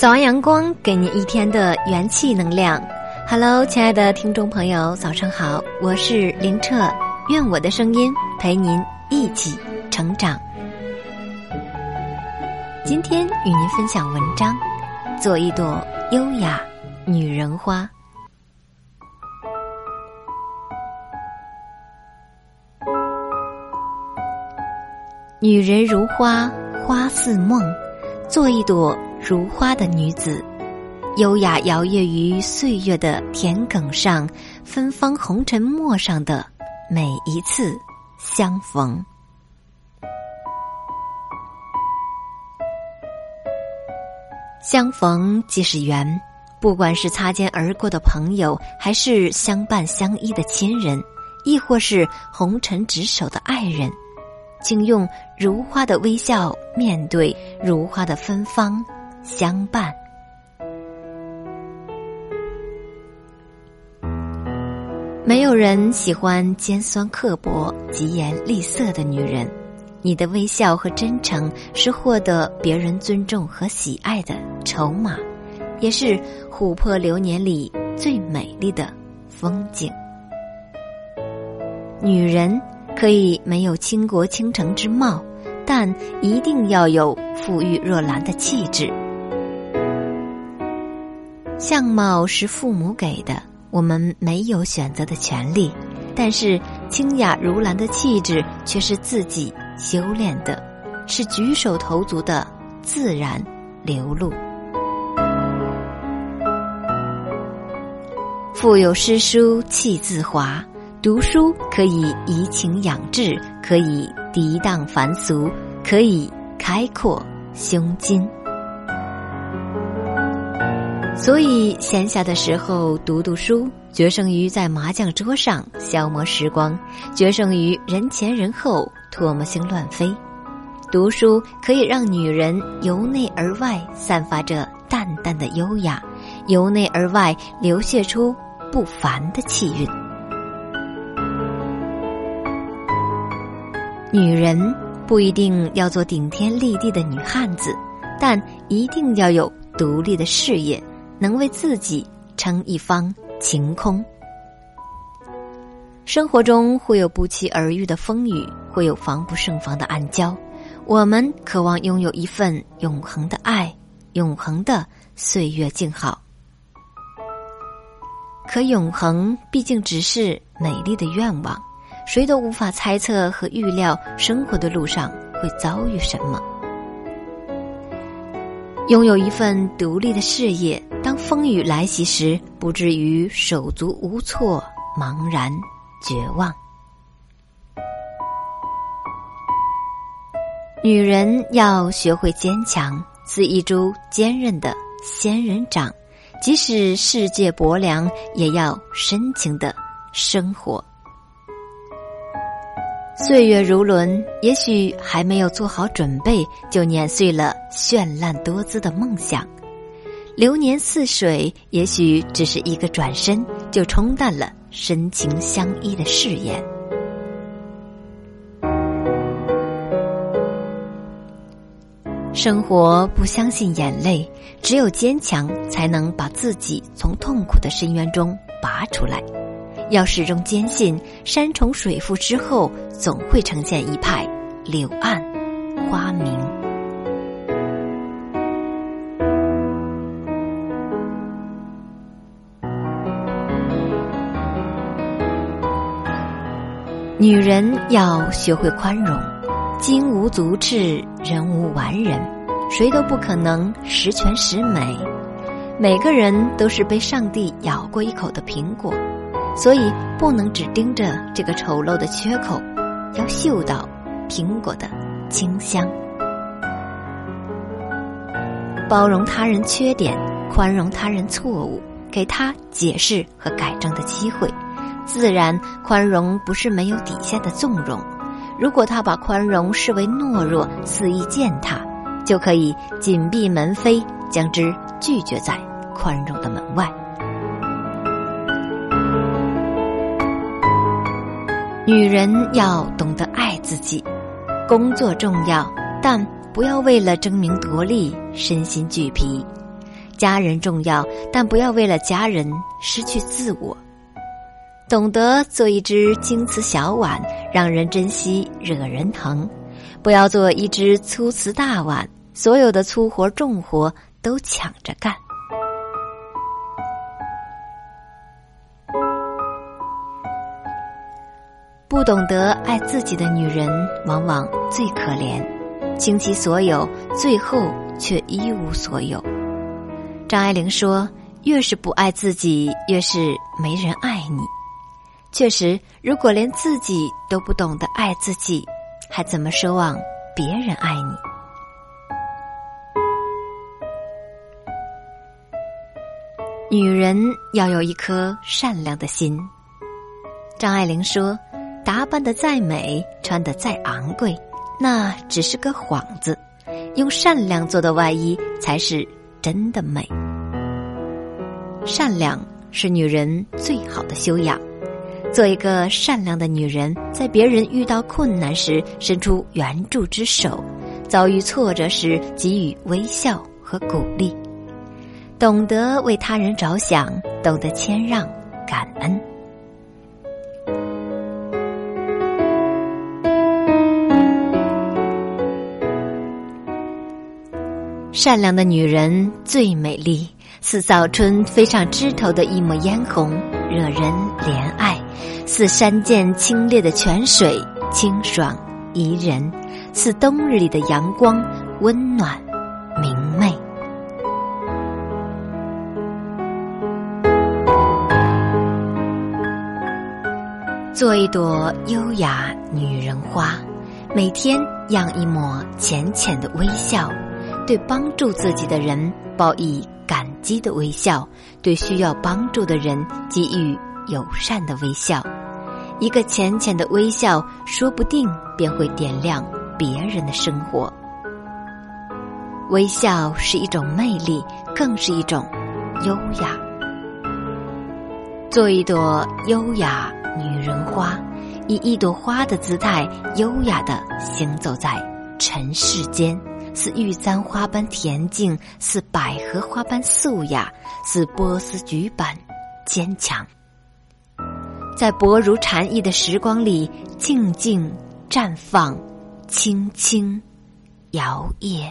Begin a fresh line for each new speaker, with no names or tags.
早安阳光，给你一天的元气能量。Hello，亲爱的听众朋友，早上好，我是林澈，愿我的声音陪您一起成长。今天与您分享文章，做一朵优雅女人花。女人如花，花似梦，做一朵如花的女子，优雅摇曳于岁月的田埂上，芬芳红尘陌上的每一次相逢。相逢即是缘，不管是擦肩而过的朋友，还是相伴相依的亲人，亦或是红尘执手的爱人。请用如花的微笑面对如花的芬芳相伴。没有人喜欢尖酸刻薄、疾言厉色的女人。你的微笑和真诚是获得别人尊重和喜爱的筹码，也是琥珀流年里最美丽的风景。女人。可以没有倾国倾城之貌，但一定要有馥郁若兰的气质。相貌是父母给的，我们没有选择的权利；但是清雅如兰的气质却是自己修炼的，是举手投足的自然流露。腹有诗书气自华。读书可以怡情养志，可以涤荡凡俗，可以开阔胸襟。所以闲暇的时候读读书，决胜于在麻将桌上消磨时光，决胜于人前人后唾沫星乱飞。读书可以让女人由内而外散发着淡淡的优雅，由内而外流泻出不凡的气韵。女人不一定要做顶天立地的女汉子，但一定要有独立的事业，能为自己撑一方晴空。生活中会有不期而遇的风雨，会有防不胜防的暗礁。我们渴望拥有一份永恒的爱，永恒的岁月静好。可永恒毕竟只是美丽的愿望。谁都无法猜测和预料生活的路上会遭遇什么。拥有一份独立的事业，当风雨来袭时，不至于手足无措、茫然绝望。女人要学会坚强，似一株坚韧的仙人掌，即使世界薄凉，也要深情的生活。岁月如轮，也许还没有做好准备，就碾碎了绚烂多姿的梦想；流年似水，也许只是一个转身，就冲淡了深情相依的誓言。生活不相信眼泪，只有坚强才能把自己从痛苦的深渊中拔出来。要始终坚信，山重水复之后，总会呈现一派柳暗花明。女人要学会宽容，金无足赤，人无完人，谁都不可能十全十美。每个人都是被上帝咬过一口的苹果。所以不能只盯着这个丑陋的缺口，要嗅到苹果的清香。包容他人缺点，宽容他人错误，给他解释和改正的机会。自然，宽容不是没有底线的纵容。如果他把宽容视为懦弱，肆意践踏，就可以紧闭门扉，将之拒绝在宽容的门外。女人要懂得爱自己，工作重要，但不要为了争名夺利身心俱疲。家人重要，但不要为了家人失去自我。懂得做一只精瓷小碗，让人珍惜，惹人疼；不要做一只粗瓷大碗，所有的粗活重活都抢着干。不懂得爱自己的女人，往往最可怜，倾其所有，最后却一无所有。张爱玲说：“越是不爱自己，越是没人爱你。”确实，如果连自己都不懂得爱自己，还怎么奢望别人爱你？女人要有一颗善良的心。张爱玲说。打扮的再美，穿的再昂贵，那只是个幌子。用善良做的外衣，才是真的美。善良是女人最好的修养。做一个善良的女人，在别人遇到困难时伸出援助之手，遭遇挫折时给予微笑和鼓励，懂得为他人着想，懂得谦让、感恩。善良的女人最美丽，似早春飞上枝头的一抹嫣红，惹人怜爱；似山涧清冽的泉水，清爽宜人；似冬日里的阳光，温暖明媚。做一朵优雅女人花，每天漾一抹浅浅的微笑。对帮助自己的人报以感激的微笑，对需要帮助的人给予友善的微笑。一个浅浅的微笑，说不定便会点亮别人的生活。微笑是一种魅力，更是一种优雅。做一朵优雅女人花，以一朵花的姿态，优雅的行走在尘世间。似玉簪花般恬静，似百合花般素雅，似波斯菊般坚强。在薄如蝉翼的时光里，静静绽放，轻轻摇曳。